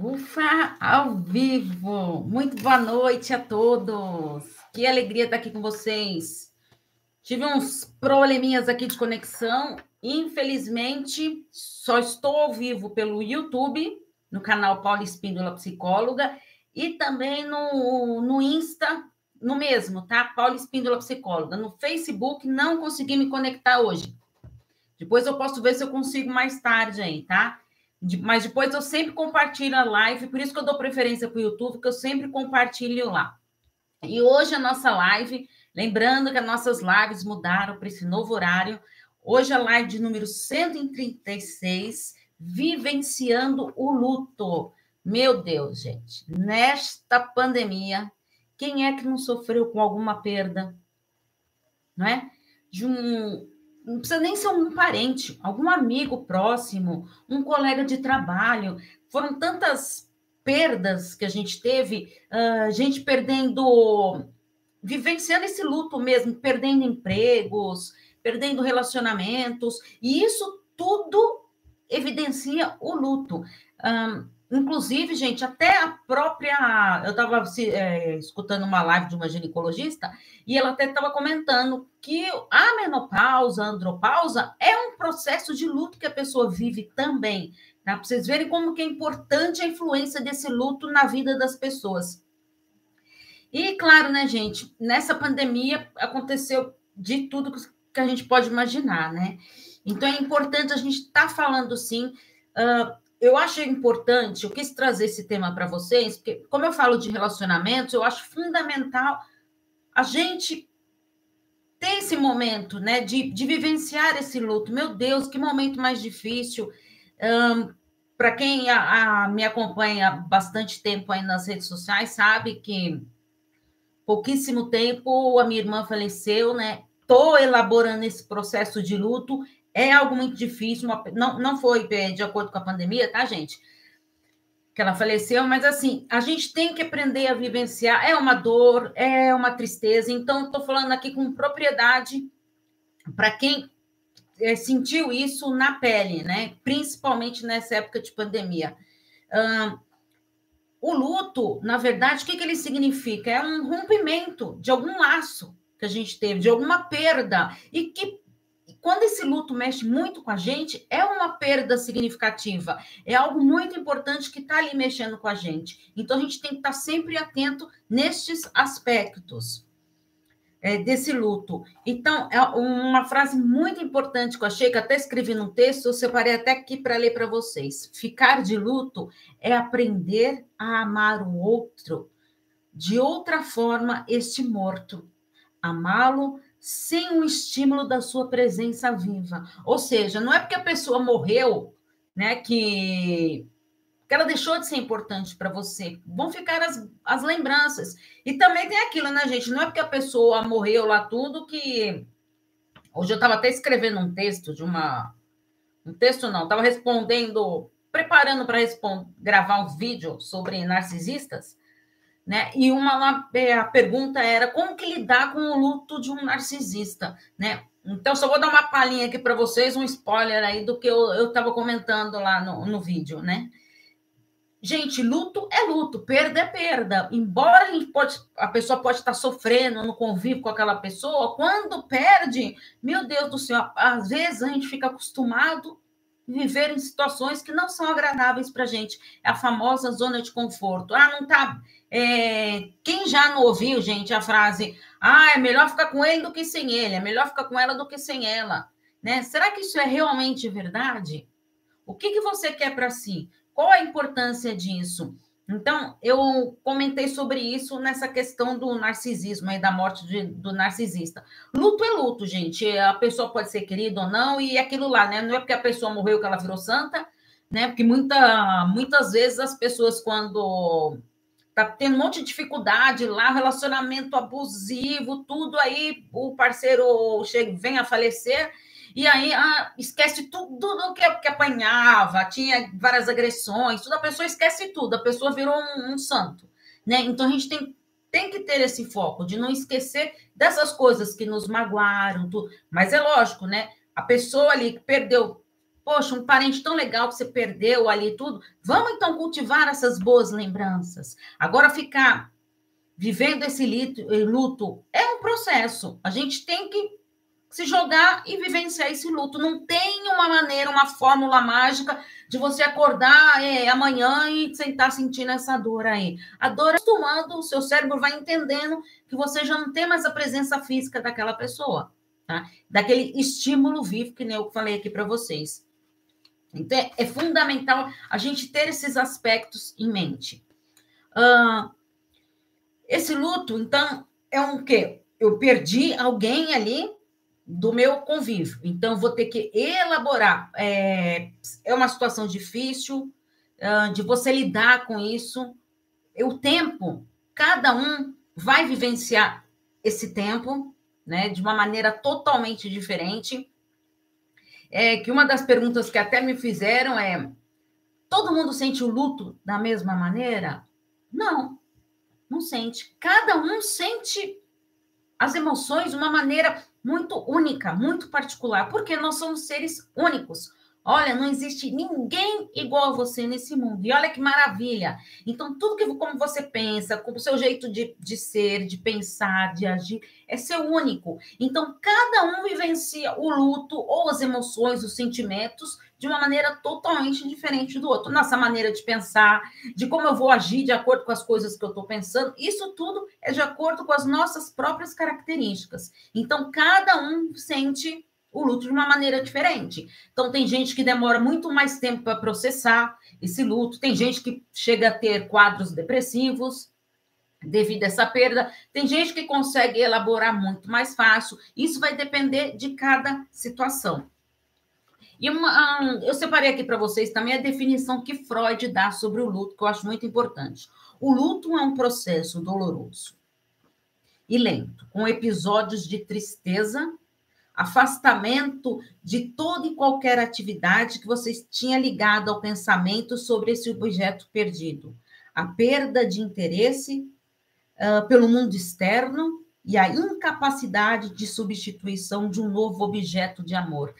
Ufa, ao vivo! Muito boa noite a todos! Que alegria estar aqui com vocês. Tive uns probleminhas aqui de conexão. Infelizmente, só estou ao vivo pelo YouTube, no canal Paula Espíndola Psicóloga, e também no, no Insta, no mesmo, tá? Paula Espíndola Psicóloga. No Facebook, não consegui me conectar hoje. Depois eu posso ver se eu consigo mais tarde aí, tá? Mas depois eu sempre compartilho a live, por isso que eu dou preferência para o YouTube, que eu sempre compartilho lá. E hoje a nossa live, lembrando que as nossas lives mudaram para esse novo horário. Hoje a live de número 136, Vivenciando o Luto. Meu Deus, gente, nesta pandemia, quem é que não sofreu com alguma perda? Não é? De um, não precisa nem ser um parente, algum amigo próximo, um colega de trabalho. Foram tantas perdas que a gente teve, uh, gente perdendo, vivenciando esse luto mesmo, perdendo empregos, perdendo relacionamentos, e isso tudo evidencia o luto. Um, Inclusive, gente, até a própria. Eu estava é, escutando uma live de uma ginecologista e ela até estava comentando que a menopausa, a andropausa, é um processo de luto que a pessoa vive também. Tá? Para vocês verem como que é importante a influência desse luto na vida das pessoas. E, claro, né, gente, nessa pandemia aconteceu de tudo que a gente pode imaginar, né? Então é importante a gente estar tá falando sim. Uh, eu acho importante, eu quis trazer esse tema para vocês, porque, como eu falo de relacionamentos, eu acho fundamental a gente ter esse momento, né, de, de vivenciar esse luto. Meu Deus, que momento mais difícil. Um, para quem a, a, me acompanha há bastante tempo aí nas redes sociais, sabe que pouquíssimo tempo a minha irmã faleceu, né? Estou elaborando esse processo de luto é algo muito difícil, uma, não, não foi de acordo com a pandemia, tá, gente? Que ela faleceu, mas assim, a gente tem que aprender a vivenciar. É uma dor, é uma tristeza. Então, estou falando aqui com propriedade para quem é, sentiu isso na pele, né? Principalmente nessa época de pandemia. O luto, na verdade, o que, que ele significa? É um rompimento de algum laço que a gente teve, de alguma perda, e que quando esse luto mexe muito com a gente, é uma perda significativa, é algo muito importante que está ali mexendo com a gente. Então, a gente tem que estar tá sempre atento nestes aspectos é, desse luto. Então, é uma frase muito importante que eu achei, que até escrevi no texto, eu separei até aqui para ler para vocês. Ficar de luto é aprender a amar o outro de outra forma, este morto. Amá-lo sem o estímulo da sua presença viva. Ou seja, não é porque a pessoa morreu, né, que, que ela deixou de ser importante para você. Vão ficar as, as lembranças. E também tem aquilo, né, gente? Não é porque a pessoa morreu lá tudo que. Hoje eu estava até escrevendo um texto de uma. Um texto não, estava respondendo, preparando para gravar um vídeo sobre narcisistas. Né? E uma, é, a pergunta era como que lidar com o luto de um narcisista, né? Então, só vou dar uma palhinha aqui para vocês, um spoiler aí do que eu estava comentando lá no, no vídeo, né? Gente, luto é luto, perda é perda. Embora a, gente pode, a pessoa pode estar sofrendo no convívio com aquela pessoa, quando perde, meu Deus do céu, às vezes a gente fica acostumado viver em situações que não são agradáveis para a gente. É a famosa zona de conforto. Ah, não tá é, quem já não ouviu, gente, a frase: ah, é melhor ficar com ele do que sem ele, é melhor ficar com ela do que sem ela. Né? Será que isso é realmente verdade? O que, que você quer para si? Qual a importância disso? Então, eu comentei sobre isso nessa questão do narcisismo e da morte de, do narcisista. Luto é luto, gente. A pessoa pode ser querida ou não, e aquilo lá, né? Não é porque a pessoa morreu que ela virou santa, né? Porque muita, muitas vezes as pessoas, quando tá tendo um monte de dificuldade lá, relacionamento abusivo, tudo aí, o parceiro chega, vem a falecer, e aí ah, esquece tudo do que, que apanhava, tinha várias agressões, tudo, a pessoa esquece tudo, a pessoa virou um, um santo, né? Então a gente tem, tem que ter esse foco de não esquecer dessas coisas que nos magoaram, tudo. mas é lógico, né? A pessoa ali que perdeu poxa, um parente tão legal que você perdeu ali tudo. Vamos então cultivar essas boas lembranças. Agora ficar vivendo esse luto é um processo. A gente tem que se jogar e vivenciar esse luto. Não tem uma maneira, uma fórmula mágica de você acordar é, amanhã e sentar sentindo essa dor aí. A dor é acostumando, o seu cérebro vai entendendo que você já não tem mais a presença física daquela pessoa, tá? Daquele estímulo vivo que nem eu falei aqui para vocês. Então, é, é, fundamental a gente ter esses aspectos em mente. Uh, esse luto, então, é um quê? Eu perdi alguém ali do meu convívio. Então, vou ter que elaborar. É, é uma situação difícil uh, de você lidar com isso. O tempo, cada um vai vivenciar esse tempo, né, de uma maneira totalmente diferente. É que uma das perguntas que até me fizeram é: todo mundo sente o luto da mesma maneira? Não, não sente. Cada um sente as emoções de uma maneira muito única, muito particular, porque nós somos seres únicos. Olha, não existe ninguém igual a você nesse mundo. E olha que maravilha. Então, tudo que como você pensa, com o seu jeito de, de ser, de pensar, de agir, é seu único. Então, cada um vivencia o luto ou as emoções, os sentimentos de uma maneira totalmente diferente do outro. Nossa maneira de pensar, de como eu vou agir de acordo com as coisas que eu estou pensando, isso tudo é de acordo com as nossas próprias características. Então, cada um sente o luto de uma maneira diferente. Então, tem gente que demora muito mais tempo para processar esse luto, tem gente que chega a ter quadros depressivos devido a essa perda, tem gente que consegue elaborar muito mais fácil. Isso vai depender de cada situação. E uma, eu separei aqui para vocês também a definição que Freud dá sobre o luto, que eu acho muito importante. O luto é um processo doloroso e lento, com episódios de tristeza, afastamento de toda e qualquer atividade que você tinha ligado ao pensamento sobre esse objeto perdido, a perda de interesse uh, pelo mundo externo e a incapacidade de substituição de um novo objeto de amor.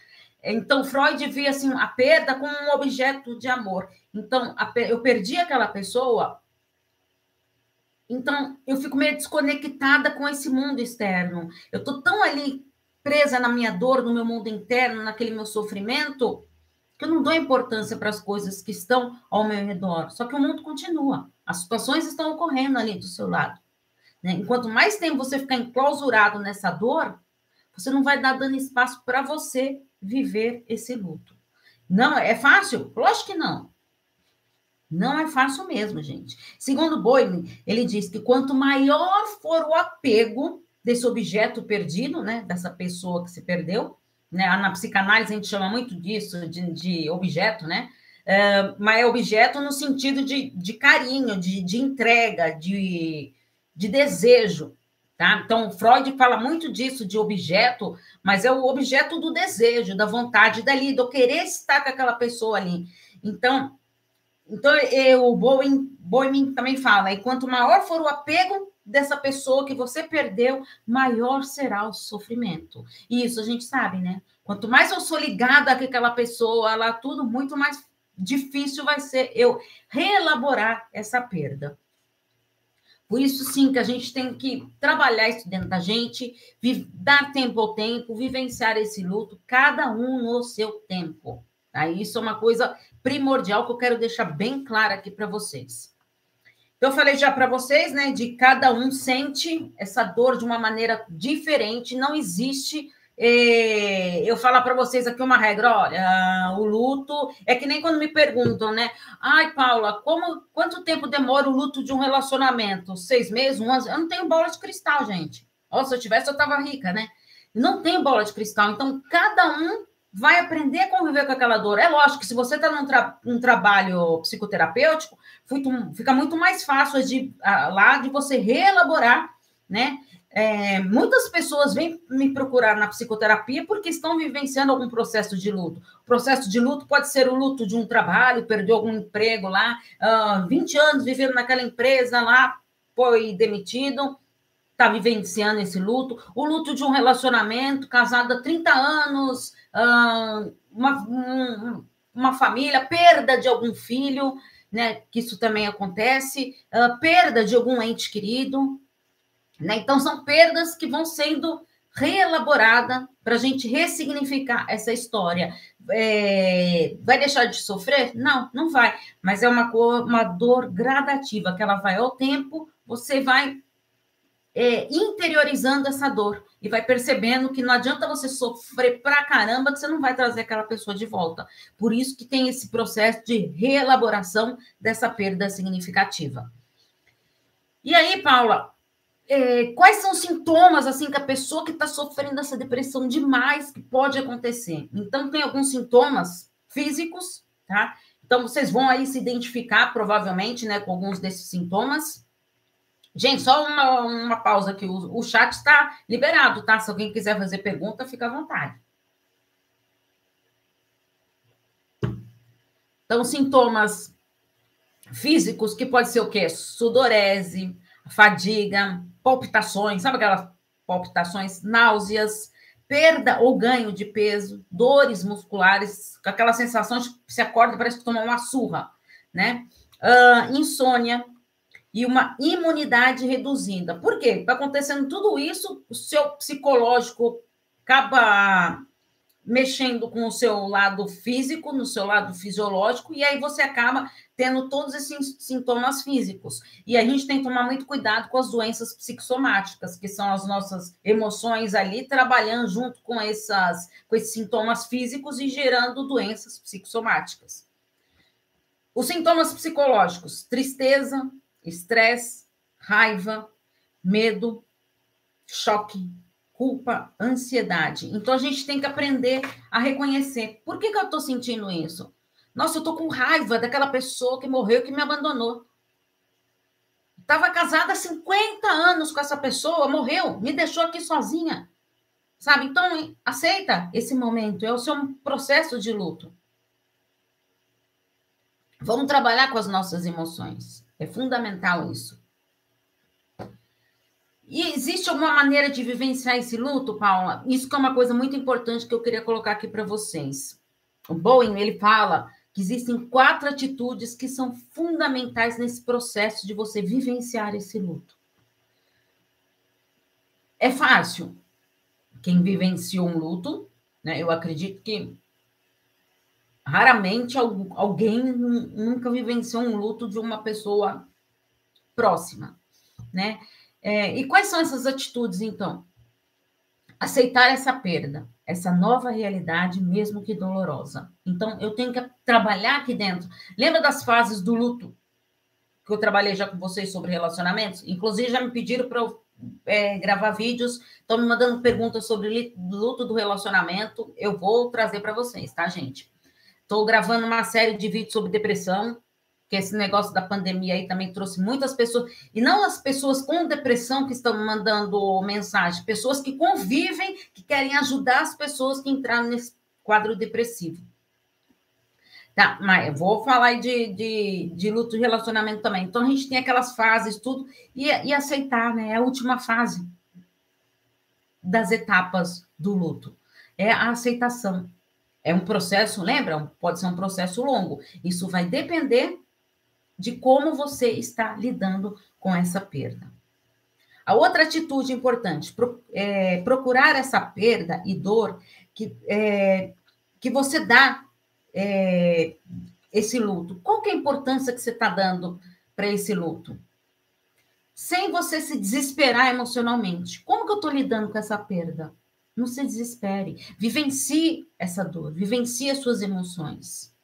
Então, Freud via assim, a perda como um objeto de amor. Então, a, eu perdi aquela pessoa, então eu fico meio desconectada com esse mundo externo. Eu estou tão ali presa na minha dor, no meu mundo interno, naquele meu sofrimento, que eu não dou importância para as coisas que estão ao meu redor. Só que o mundo continua. As situações estão ocorrendo ali do seu lado. Né? Enquanto mais tempo você ficar enclausurado nessa dor, você não vai dar dando espaço para você viver esse luto. Não é fácil? Lógico que não. Não é fácil mesmo, gente. Segundo Boyle, ele diz que quanto maior for o apego desse objeto perdido, né, dessa pessoa que se perdeu, né, na psicanálise a gente chama muito disso, de, de objeto, né, é, mas é objeto no sentido de, de carinho, de, de entrega, de, de desejo, Tá? Então, Freud fala muito disso, de objeto, mas é o objeto do desejo, da vontade dali, do querer estar com aquela pessoa ali. Então, então eu, o Bowen, Bowen também fala, e quanto maior for o apego dessa pessoa que você perdeu, maior será o sofrimento. E isso a gente sabe, né? Quanto mais eu sou ligada àquela pessoa, lá tudo, muito mais difícil vai ser eu reelaborar essa perda. Por isso, sim, que a gente tem que trabalhar isso dentro da gente, dar tempo ao tempo, vivenciar esse luto, cada um no seu tempo. Tá? Isso é uma coisa primordial que eu quero deixar bem clara aqui para vocês. Eu falei já para vocês, né, de cada um sente essa dor de uma maneira diferente, não existe eu falar para vocês aqui uma regra, olha, o luto é que nem quando me perguntam, né? Ai, Paula, como, quanto tempo demora o luto de um relacionamento? Seis meses, um ano? Eu não tenho bola de cristal, gente. Ó, se eu tivesse, eu tava rica, né? Não tem bola de cristal. Então, cada um vai aprender a conviver com aquela dor. É lógico que se você está num, tra num trabalho psicoterapêutico, fica muito mais fácil de, lá de você reelaborar, né? É, muitas pessoas vêm me procurar na psicoterapia porque estão vivenciando algum processo de luto. O processo de luto pode ser o luto de um trabalho, perdeu algum emprego lá, uh, 20 anos vivendo naquela empresa lá, foi demitido, está vivenciando esse luto, o luto de um relacionamento, casado há 30 anos, uma, uma família, perda de algum filho, né? Que isso também acontece, perda de algum ente querido, né? Então, são perdas que vão sendo reelaboradas para a gente ressignificar essa história. É, vai deixar de sofrer? Não, não vai. Mas é uma, uma dor gradativa, que ela vai ao tempo, você vai é, interiorizando essa dor e vai percebendo que não adianta você sofrer pra caramba que você não vai trazer aquela pessoa de volta. Por isso que tem esse processo de reelaboração dessa perda significativa. E aí, Paula, é, quais são os sintomas assim que a pessoa que está sofrendo dessa depressão demais que pode acontecer? Então, tem alguns sintomas físicos, tá? Então, vocês vão aí se identificar, provavelmente, né, com alguns desses sintomas. Gente, só uma, uma pausa aqui. O, o chat está liberado, tá? Se alguém quiser fazer pergunta, fica à vontade. Então, sintomas físicos, que pode ser o quê? Sudorese, fadiga, palpitações, sabe aquelas palpitações, náuseas, perda ou ganho de peso, dores musculares, aquela sensação de que se acorda parece que uma surra, né? Uh, insônia, e uma imunidade reduzida. Por quê? Está acontecendo tudo isso, o seu psicológico acaba mexendo com o seu lado físico, no seu lado fisiológico, e aí você acaba tendo todos esses sintomas físicos. E a gente tem que tomar muito cuidado com as doenças psicossomáticas, que são as nossas emoções ali trabalhando junto com, essas, com esses sintomas físicos e gerando doenças psicossomáticas. Os sintomas psicológicos: tristeza, estresse, raiva, medo, choque, culpa, ansiedade. Então a gente tem que aprender a reconhecer. Por que, que eu estou sentindo isso? Nossa, eu estou com raiva daquela pessoa que morreu, que me abandonou. Estava casada há 50 anos com essa pessoa, morreu, me deixou aqui sozinha. Sabe? Então, aceita esse momento, é o seu processo de luto. Vamos trabalhar com as nossas emoções. É fundamental isso. E existe alguma maneira de vivenciar esse luto, Paula? Isso que é uma coisa muito importante que eu queria colocar aqui para vocês. O Bowen, ele fala que existem quatro atitudes que são fundamentais nesse processo de você vivenciar esse luto. É fácil. Quem vivenciou um luto, né? Eu acredito que Raramente alguém nunca vivenciou um luto de uma pessoa próxima, né? É, e quais são essas atitudes, então? Aceitar essa perda, essa nova realidade, mesmo que dolorosa. Então, eu tenho que trabalhar aqui dentro. Lembra das fases do luto que eu trabalhei já com vocês sobre relacionamentos? Inclusive, já me pediram para eu é, gravar vídeos, estão me mandando perguntas sobre luto do relacionamento. Eu vou trazer para vocês, tá, gente? Estou gravando uma série de vídeos sobre depressão, que esse negócio da pandemia aí também trouxe muitas pessoas, e não as pessoas com depressão que estão mandando mensagem, pessoas que convivem, que querem ajudar as pessoas que entraram nesse quadro depressivo. Tá, mas eu vou falar de, de, de luto de relacionamento também. Então, a gente tem aquelas fases, tudo, e, e aceitar, né? É a última fase das etapas do luto. É a aceitação. É um processo, lembra? Pode ser um processo longo. Isso vai depender de como você está lidando com essa perda. A outra atitude importante, é procurar essa perda e dor que, é, que você dá é, esse luto. Qual que é a importância que você está dando para esse luto? Sem você se desesperar emocionalmente. Como que eu estou lidando com essa perda? Não se desespere. Vivencie essa dor, vivencie as suas emoções.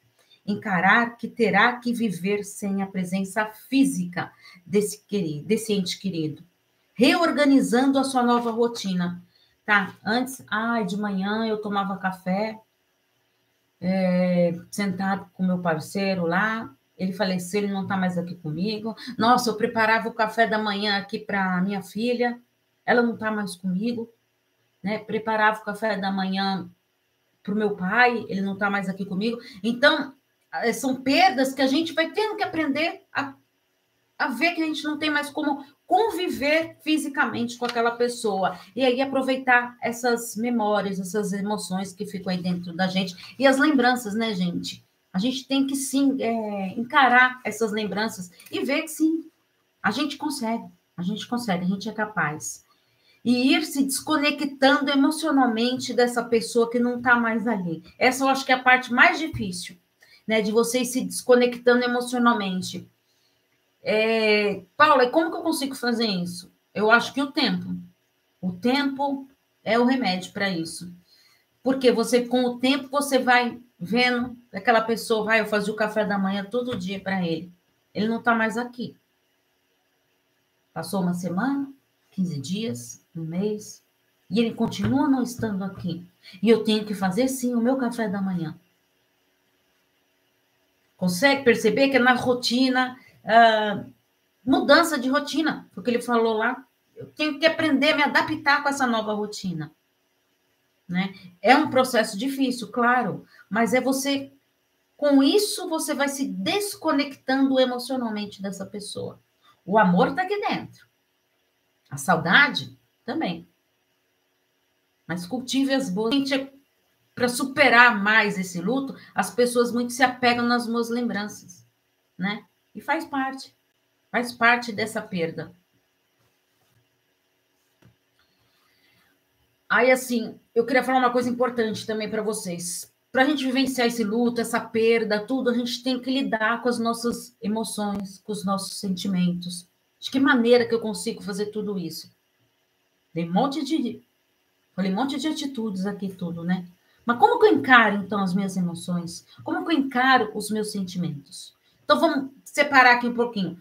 Encarar que terá que viver sem a presença física desse, querido, desse ente querido. Reorganizando a sua nova rotina. Tá? Antes, ai, de manhã eu tomava café, é, sentado com meu parceiro lá. Ele faleceu, ele não está mais aqui comigo. Nossa, eu preparava o café da manhã aqui para minha filha, ela não está mais comigo né? Preparava o café da manhã para o meu pai, ele não está mais aqui comigo. Então, são perdas que a gente vai tendo que aprender a a ver que a gente não tem mais como conviver fisicamente com aquela pessoa. E aí aproveitar essas memórias, essas emoções que ficam aí dentro da gente. E as lembranças, né, gente? A gente tem que sim é, encarar essas lembranças e ver que sim, a gente consegue, a gente consegue, a gente é capaz. E ir se desconectando emocionalmente dessa pessoa que não está mais ali. Essa eu acho que é a parte mais difícil, né? De vocês se desconectando emocionalmente é, Paula, como que eu consigo fazer isso? Eu acho que o tempo. O tempo é o remédio para isso. Porque você, com o tempo, você vai vendo aquela pessoa, vai, eu fazia o café da manhã todo dia para ele. Ele não está mais aqui. Passou uma semana, 15 dias, um mês, e ele continua não estando aqui. E eu tenho que fazer sim o meu café da manhã. Consegue perceber que é na rotina uh, mudança de rotina, porque ele falou lá, eu tenho que aprender a me adaptar com essa nova rotina. Né? É um processo difícil, claro, mas é você, com isso, você vai se desconectando emocionalmente dessa pessoa. O amor está aqui dentro, a saudade também. Mas cultive as boas. Para superar mais esse luto, as pessoas muito se apegam nas boas lembranças, né? E faz parte. Faz parte dessa perda. Aí, assim, eu queria falar uma coisa importante também para vocês. Para a gente vivenciar esse luto, essa perda, tudo, a gente tem que lidar com as nossas emoções, com os nossos sentimentos. De que maneira que eu consigo fazer tudo isso? Dei um monte de. Falei um monte de atitudes aqui, tudo, né? Mas como que eu encaro, então, as minhas emoções? Como que eu encaro os meus sentimentos? Então, vamos separar aqui um pouquinho.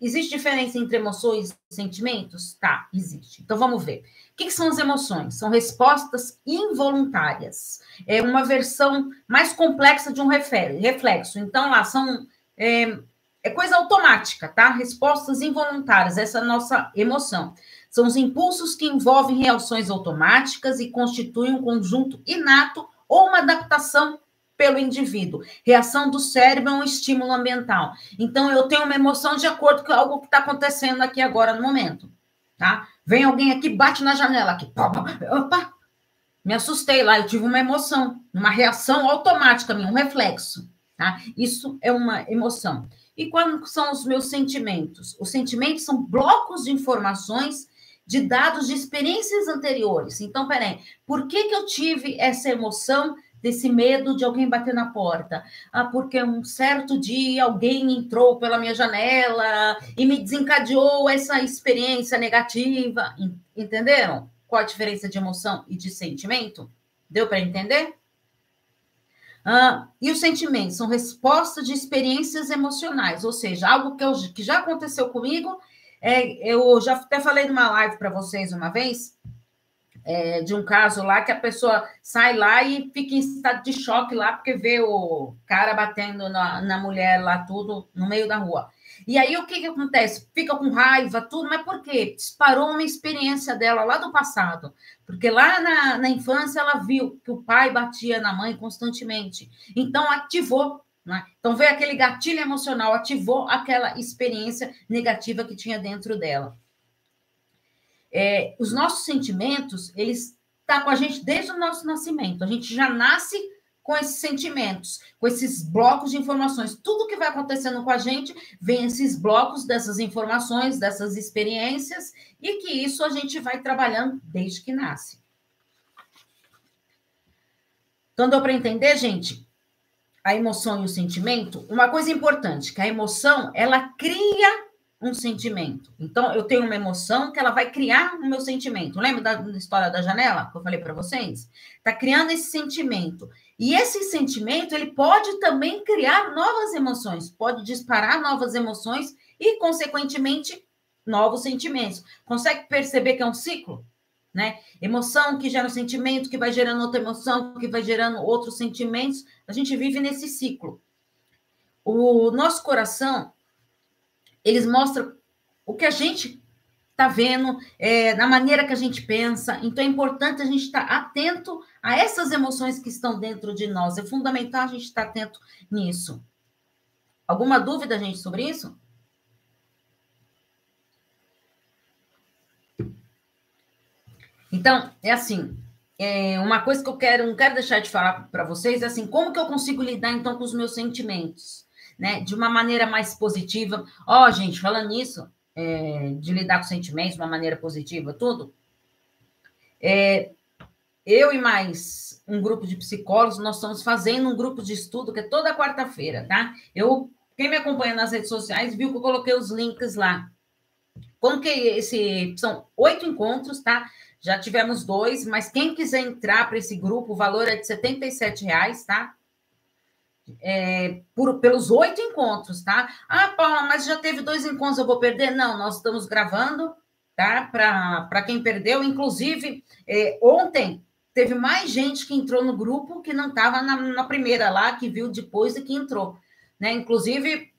Existe diferença entre emoções e sentimentos? Tá, existe. Então, vamos ver. O que, que são as emoções? São respostas involuntárias. É uma versão mais complexa de um reflexo. Então, lá são... É, é coisa automática, tá? Respostas involuntárias, essa é nossa emoção. São os impulsos que envolvem reações automáticas e constituem um conjunto inato ou uma adaptação pelo indivíduo. Reação do cérebro é um estímulo ambiental. Então, eu tenho uma emoção de acordo com algo que está acontecendo aqui agora no momento. Tá? Vem alguém aqui, bate na janela aqui. Opa! Me assustei lá, eu tive uma emoção, uma reação automática minha, um reflexo. Tá? Isso é uma emoção. E quais são os meus sentimentos? Os sentimentos são blocos de informações de dados de experiências anteriores. Então, peraí, por que, que eu tive essa emoção desse medo de alguém bater na porta. Ah, porque um certo dia alguém entrou pela minha janela e me desencadeou essa experiência negativa. Entenderam? Qual a diferença de emoção e de sentimento? Deu para entender? Ah, e os sentimentos são respostas de experiências emocionais, ou seja, algo que, eu, que já aconteceu comigo. É, eu já até falei numa live para vocês uma vez é, de um caso lá que a pessoa sai lá e fica em estado de choque lá, porque vê o cara batendo na, na mulher lá, tudo no meio da rua. E aí o que, que acontece? Fica com raiva, tudo, mas por quê? Disparou uma experiência dela lá do passado. Porque lá na, na infância ela viu que o pai batia na mãe constantemente. Então ativou. Né? Então veio aquele gatilho emocional, ativou aquela experiência negativa que tinha dentro dela. É, os nossos sentimentos, eles estão tá com a gente desde o nosso nascimento. A gente já nasce com esses sentimentos, com esses blocos de informações. Tudo que vai acontecendo com a gente vem esses blocos dessas informações, dessas experiências, e que isso a gente vai trabalhando desde que nasce. Então, deu para entender, gente? A emoção e o sentimento. Uma coisa importante, que a emoção, ela cria um sentimento. Então, eu tenho uma emoção que ela vai criar o meu sentimento. Lembra da, história da janela que eu falei para vocês? Está criando esse sentimento. E esse sentimento, ele pode também criar novas emoções, pode disparar novas emoções e, consequentemente, novos sentimentos. Consegue perceber que é um ciclo? Né? Emoção que gera um sentimento, que vai gerando outra emoção, que vai gerando outros sentimentos. A gente vive nesse ciclo. O nosso coração, eles mostram o que a gente está vendo, é, na maneira que a gente pensa. Então, é importante a gente estar tá atento a essas emoções que estão dentro de nós. É fundamental a gente estar tá atento nisso. Alguma dúvida, gente, sobre isso? Então, é assim, é uma coisa que eu quero, não quero deixar de falar para vocês, é assim, como que eu consigo lidar então com os meus sentimentos, né? De uma maneira mais positiva. Ó, oh, gente, falando nisso, é, de lidar com sentimentos de uma maneira positiva, tudo. É, eu e mais um grupo de psicólogos, nós estamos fazendo um grupo de estudo que é toda quarta-feira, tá? Eu, quem me acompanha nas redes sociais viu que eu coloquei os links lá. Como que esse são oito encontros, tá? Já tivemos dois, mas quem quiser entrar para esse grupo, o valor é de R$ reais, tá? É, por, pelos oito encontros, tá? Ah, Paula, mas já teve dois encontros, eu vou perder? Não, nós estamos gravando, tá? Para quem perdeu, inclusive, é, ontem teve mais gente que entrou no grupo que não estava na, na, primeira lá, que viu depois e que entrou, né? Inclusive,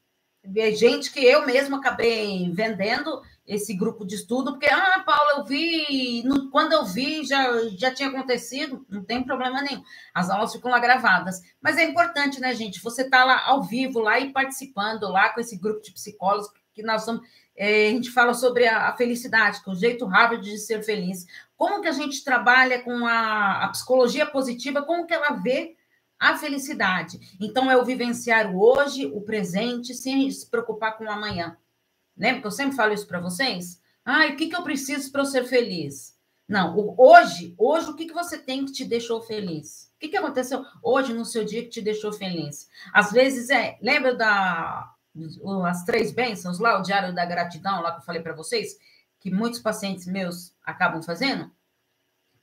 gente que eu mesma acabei vendendo esse grupo de estudo, porque, ah, Paula, eu vi, no, quando eu vi, já, já tinha acontecido, não tem problema nenhum. As aulas ficam lá gravadas. Mas é importante, né, gente? Você está lá ao vivo, lá e participando lá com esse grupo de psicólogos, que nós somos. É, a gente fala sobre a, a, felicidade, que é o jeito Harvard de ser feliz. Como que a gente trabalha com a, a psicologia positiva, como que ela vê a felicidade. Então, é o vivenciar o hoje, o presente, sem se preocupar com o amanhã. Lembra que eu sempre falo isso para vocês? Ah, o que, que eu preciso para eu ser feliz? Não, hoje, hoje, o que, que você tem que te deixou feliz? O que, que aconteceu hoje no seu dia que te deixou feliz? Às vezes é, lembra da as três bênçãos lá, o diário da gratidão, lá que eu falei para vocês, que muitos pacientes meus acabam fazendo?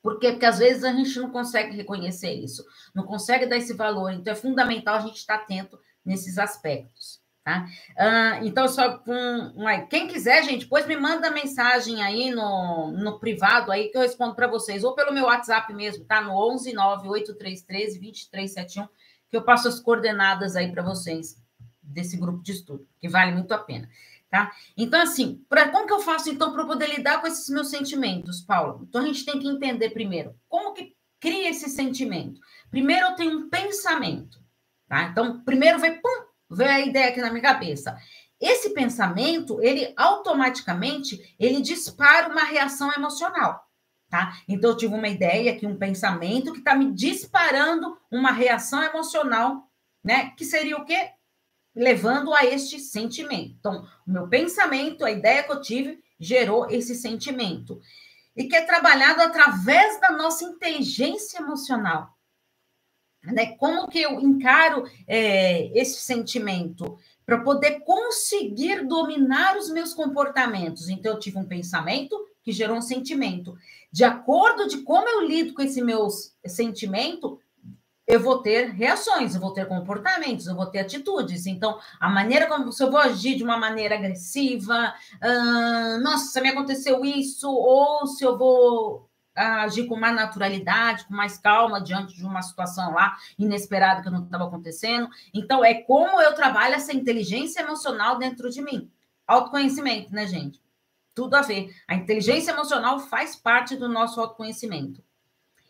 Por quê? Porque às vezes a gente não consegue reconhecer isso, não consegue dar esse valor. Então é fundamental a gente estar atento nesses aspectos. Tá? Uh, então, só com um, quem quiser, gente, depois me manda mensagem aí no, no privado aí que eu respondo para vocês, ou pelo meu WhatsApp mesmo, tá? No 11 98313 2371, que eu passo as coordenadas aí para vocês desse grupo de estudo, que vale muito a pena, tá? Então, assim, pra, como que eu faço então para poder lidar com esses meus sentimentos, Paulo? Então, a gente tem que entender primeiro como que cria esse sentimento. Primeiro, eu tenho um pensamento, tá? Então, primeiro vem, pum, Vem a ideia aqui na minha cabeça. Esse pensamento, ele automaticamente, ele dispara uma reação emocional, tá? Então, eu tive uma ideia aqui, um pensamento que está me disparando uma reação emocional, né? Que seria o quê? Levando a este sentimento. Então, o meu pensamento, a ideia que eu tive, gerou esse sentimento. E que é trabalhado através da nossa inteligência emocional. Né? Como que eu encaro é, esse sentimento? Para poder conseguir dominar os meus comportamentos. Então, eu tive um pensamento que gerou um sentimento. De acordo de como eu lido com esse meu sentimento, eu vou ter reações, eu vou ter comportamentos, eu vou ter atitudes. Então, a maneira como se eu vou agir de uma maneira agressiva, uh, nossa, me aconteceu isso, ou se eu vou agir com mais naturalidade, com mais calma diante de uma situação lá inesperada que não estava acontecendo. Então, é como eu trabalho essa inteligência emocional dentro de mim. Autoconhecimento, né, gente? Tudo a ver. A inteligência emocional faz parte do nosso autoconhecimento.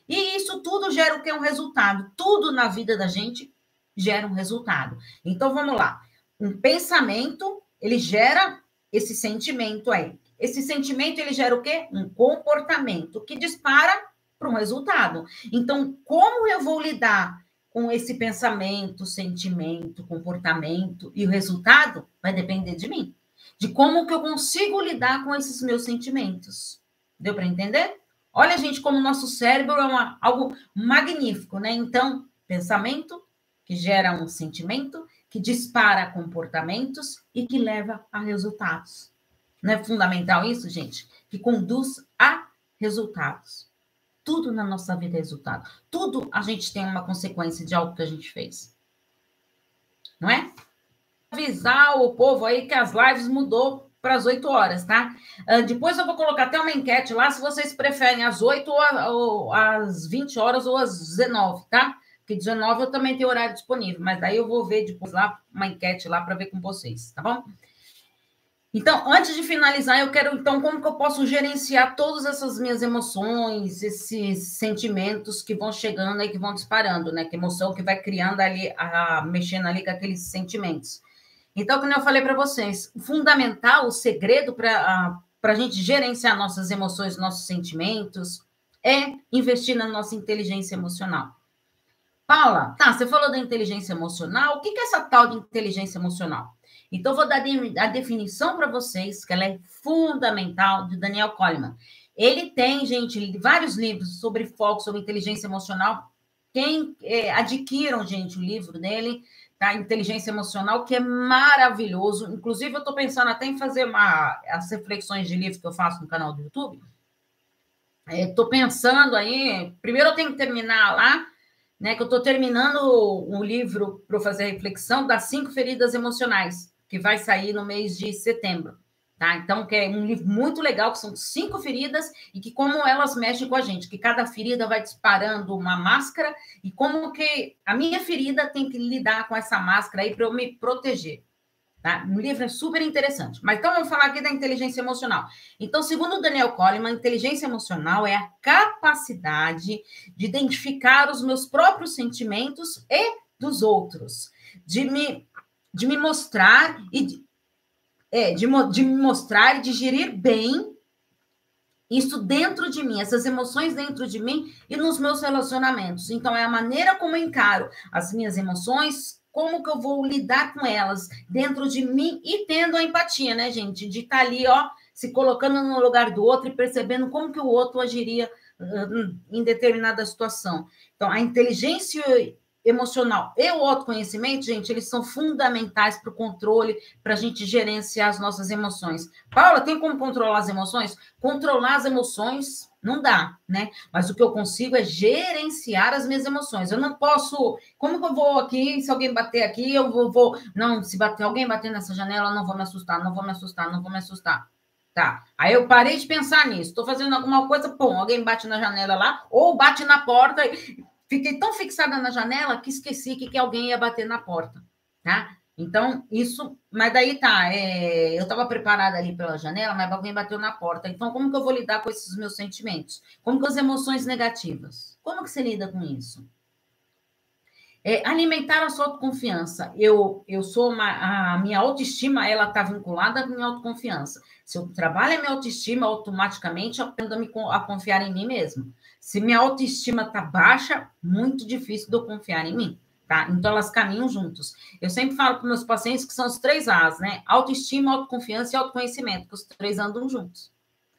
E isso tudo gera o que? Um resultado. Tudo na vida da gente gera um resultado. Então, vamos lá. Um pensamento, ele gera esse sentimento aí. Esse sentimento ele gera o quê? Um comportamento que dispara para um resultado. Então, como eu vou lidar com esse pensamento, sentimento, comportamento e o resultado vai depender de mim, de como que eu consigo lidar com esses meus sentimentos. Deu para entender? Olha, gente, como o nosso cérebro é uma, algo magnífico, né? Então, pensamento que gera um sentimento, que dispara comportamentos e que leva a resultados. Não é fundamental isso, gente? Que conduz a resultados. Tudo na nossa vida é resultado. Tudo a gente tem uma consequência de algo que a gente fez. Não é? Avisar o povo aí que as lives mudou para as 8 horas, tá? Uh, depois eu vou colocar até uma enquete lá se vocês preferem às 8 ou às 20 horas ou às 19, tá? Porque 19 eu também tenho horário disponível, mas daí eu vou ver depois lá uma enquete lá para ver com vocês, tá bom? Então, antes de finalizar, eu quero, então, como que eu posso gerenciar todas essas minhas emoções, esses sentimentos que vão chegando e que vão disparando, né? Que emoção que vai criando ali, a, mexendo ali com aqueles sentimentos. Então, como eu falei para vocês, o fundamental, o segredo para a gente gerenciar nossas emoções, nossos sentimentos, é investir na nossa inteligência emocional. Paula, tá, você falou da inteligência emocional. O que é essa tal de inteligência emocional? Então, vou dar a definição para vocês, que ela é fundamental, de Daniel Coleman. Ele tem, gente, vários livros sobre foco, sobre inteligência emocional. Quem é, adquiram, gente, o livro dele, tá? Inteligência Emocional, que é maravilhoso. Inclusive, eu estou pensando até em fazer uma, as reflexões de livro que eu faço no canal do YouTube. Estou é, pensando aí, primeiro eu tenho que terminar lá né, que eu estou terminando o, livro para fazer reflexão das cinco feridas emocionais, que vai sair no mês de setembro. Tá? Então, que é um livro muito legal, que são cinco feridas e que como elas mexem com a gente, que cada ferida vai disparando uma máscara e como que a minha ferida tem que lidar com essa máscara aí para eu me proteger. Tá? Um livro é super interessante. Mas então vamos falar aqui da inteligência emocional. Então, segundo Daniel Coleman, inteligência emocional é a capacidade de identificar os meus próprios sentimentos e dos outros, de me, de me mostrar e de, é, de, de me mostrar e de gerir bem isso dentro de mim, essas emoções dentro de mim e nos meus relacionamentos. Então, é a maneira como eu encaro as minhas emoções, como que eu vou lidar com elas dentro de mim e tendo a empatia, né, gente? De estar tá ali, ó, se colocando no lugar do outro e percebendo como que o outro agiria uh, em determinada situação. Então, a inteligência emocional e o autoconhecimento, gente, eles são fundamentais para o controle, para a gente gerenciar as nossas emoções. Paula, tem como controlar as emoções? Controlar as emoções não dá, né? Mas o que eu consigo é gerenciar as minhas emoções. Eu não posso. Como que eu vou aqui? Se alguém bater aqui, eu vou. vou... Não, se bater alguém bater nessa janela, eu não vou me assustar, não vou me assustar, não vou me assustar. Tá. Aí eu parei de pensar nisso. Estou fazendo alguma coisa, pum, alguém bate na janela lá, ou bate na porta. Fiquei tão fixada na janela que esqueci que, que alguém ia bater na porta, tá? Então, isso, mas daí tá, é, eu estava preparada ali pela janela, mas alguém bateu na porta. Então, como que eu vou lidar com esses meus sentimentos? Como com as emoções negativas? Como que você lida com isso? É, alimentar a sua autoconfiança. Eu, eu sou uma, a minha autoestima, ela está vinculada à minha autoconfiança. Se eu trabalho a minha autoestima, automaticamente eu aprendo a, me, a confiar em mim mesmo. Se minha autoestima está baixa, muito difícil de eu confiar em mim. Tá? Então, elas caminham juntos. Eu sempre falo para meus pacientes que são os três As, né? Autoestima, autoconfiança e autoconhecimento, que os três andam juntos.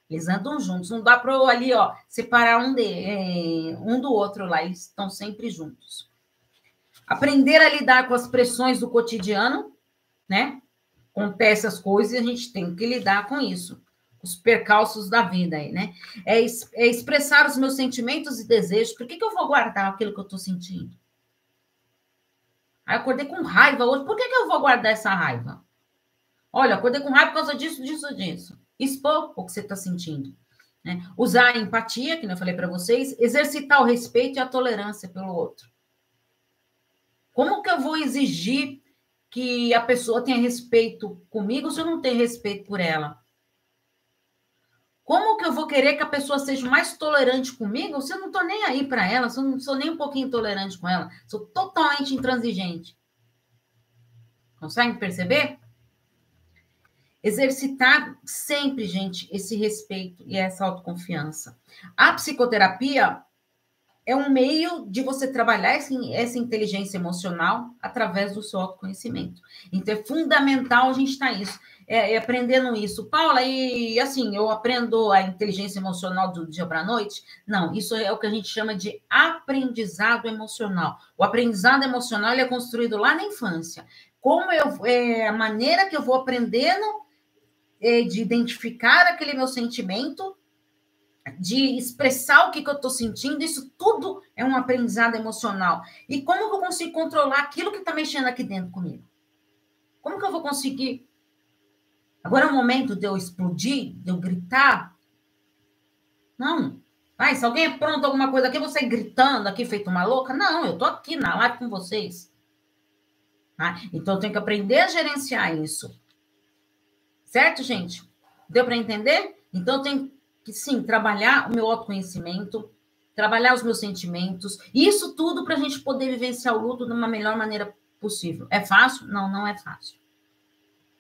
Eles andam juntos. Não dá para ali, ó, separar um, de, é, um do outro lá. Eles estão sempre juntos. Aprender a lidar com as pressões do cotidiano, né? Acontece as coisas e a gente tem que lidar com isso. Os percalços da vida aí, né? É, é expressar os meus sentimentos e desejos. Por que, que eu vou guardar aquilo que eu estou sentindo? Aí acordei com raiva hoje. Por que, que eu vou guardar essa raiva? Olha, acordei com raiva por causa disso, disso, disso. Expor o que você está sentindo. Né? Usar a empatia, que eu falei para vocês, exercitar o respeito e a tolerância pelo outro. Como que eu vou exigir que a pessoa tenha respeito comigo se eu não tenho respeito por ela? Como que eu vou querer que a pessoa seja mais tolerante comigo se eu não estou nem aí para ela, se eu não sou nem um pouquinho tolerante com ela? Sou totalmente intransigente. Conseguem perceber? Exercitar sempre, gente, esse respeito e essa autoconfiança. A psicoterapia é um meio de você trabalhar essa inteligência emocional através do seu autoconhecimento. Então, é fundamental a gente estar tá isso é, é, aprendendo isso. Paula, e assim, eu aprendo a inteligência emocional do dia para a noite? Não, isso é o que a gente chama de aprendizado emocional. O aprendizado emocional é construído lá na infância. Como eu, é, a maneira que eu vou aprendendo é, de identificar aquele meu sentimento, de expressar o que, que eu estou sentindo, isso tudo é um aprendizado emocional. E como que eu consigo controlar aquilo que está mexendo aqui dentro comigo? Como que eu vou conseguir Agora é o momento de eu explodir, de eu gritar? Não. Vai, se alguém apronta alguma coisa aqui, você gritando aqui, feito uma louca? Não, eu tô aqui na live com vocês. Tá? Então, eu tenho que aprender a gerenciar isso. Certo, gente? Deu para entender? Então, tenho que, sim, trabalhar o meu autoconhecimento, trabalhar os meus sentimentos. Isso tudo para a gente poder vivenciar o luto de uma melhor maneira possível. É fácil? Não, não é fácil.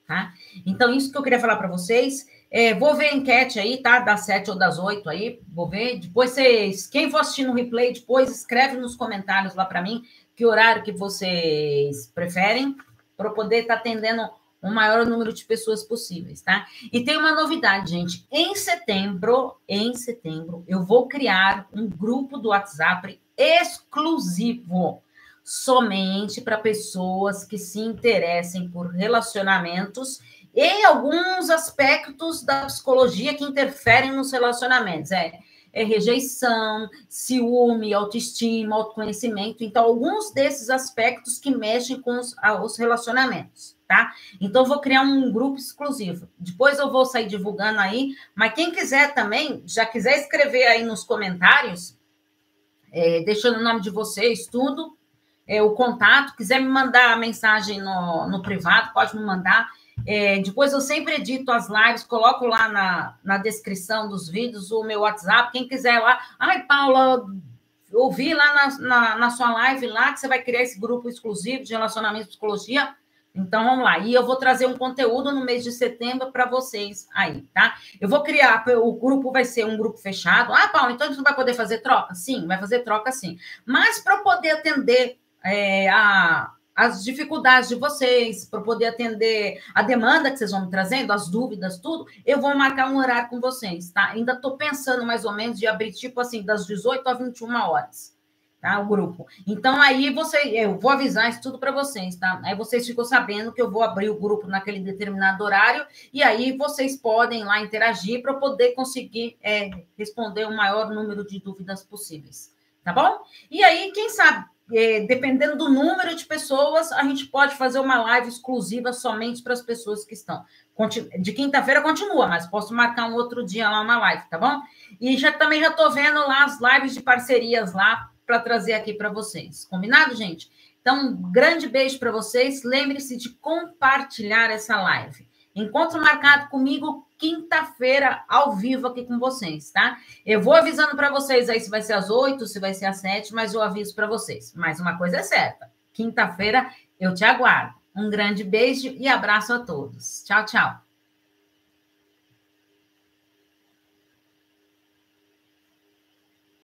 Tá? Então, isso que eu queria falar para vocês. É, vou ver a enquete aí, tá? Das sete ou das oito aí, vou ver. Depois vocês, quem for assistir no replay, depois escreve nos comentários lá para mim que horário que vocês preferem, para poder estar tá atendendo o maior número de pessoas possíveis, tá? E tem uma novidade, gente. Em setembro, em setembro, eu vou criar um grupo do WhatsApp exclusivo somente para pessoas que se interessem por relacionamentos e alguns aspectos da psicologia que interferem nos relacionamentos. É, é rejeição, ciúme, autoestima, autoconhecimento. Então, alguns desses aspectos que mexem com os, os relacionamentos, tá? Então, vou criar um grupo exclusivo. Depois eu vou sair divulgando aí, mas quem quiser também, já quiser escrever aí nos comentários, é, deixando o nome de vocês, tudo, é, o contato, quiser me mandar a mensagem no, no privado, pode me mandar. É, depois eu sempre edito as lives, coloco lá na, na descrição dos vídeos o meu WhatsApp. Quem quiser lá, ai, Paula, ouvi lá na, na, na, sua live lá que você vai criar esse grupo exclusivo de relacionamento e psicologia. Então vamos lá. E eu vou trazer um conteúdo no mês de setembro para vocês aí, tá? Eu vou criar, o grupo vai ser um grupo fechado. Ah, Paulo, então não vai poder fazer troca? Sim, vai fazer troca sim. Mas para poder atender é, a as dificuldades de vocês, para poder atender a demanda que vocês vão me trazendo, as dúvidas, tudo, eu vou marcar um horário com vocês, tá? Ainda estou pensando mais ou menos de abrir, tipo assim, das 18 às 21 horas, tá? O grupo. Então, aí você, eu vou avisar isso tudo para vocês, tá? Aí vocês ficam sabendo que eu vou abrir o grupo naquele determinado horário, e aí vocês podem lá interagir para poder conseguir é, responder o maior número de dúvidas possíveis, tá bom? E aí, quem sabe é, dependendo do número de pessoas, a gente pode fazer uma live exclusiva somente para as pessoas que estão. De quinta-feira continua, mas posso marcar um outro dia lá uma live, tá bom? E já também já estou vendo lá as lives de parcerias lá para trazer aqui para vocês. Combinado, gente? Então, um grande beijo para vocês. Lembre-se de compartilhar essa live. Encontro marcado comigo quinta-feira, ao vivo aqui com vocês, tá? Eu vou avisando para vocês aí se vai ser às oito, se vai ser às sete, mas eu aviso para vocês. Mas uma coisa é certa: quinta-feira eu te aguardo. Um grande beijo e abraço a todos. Tchau, tchau.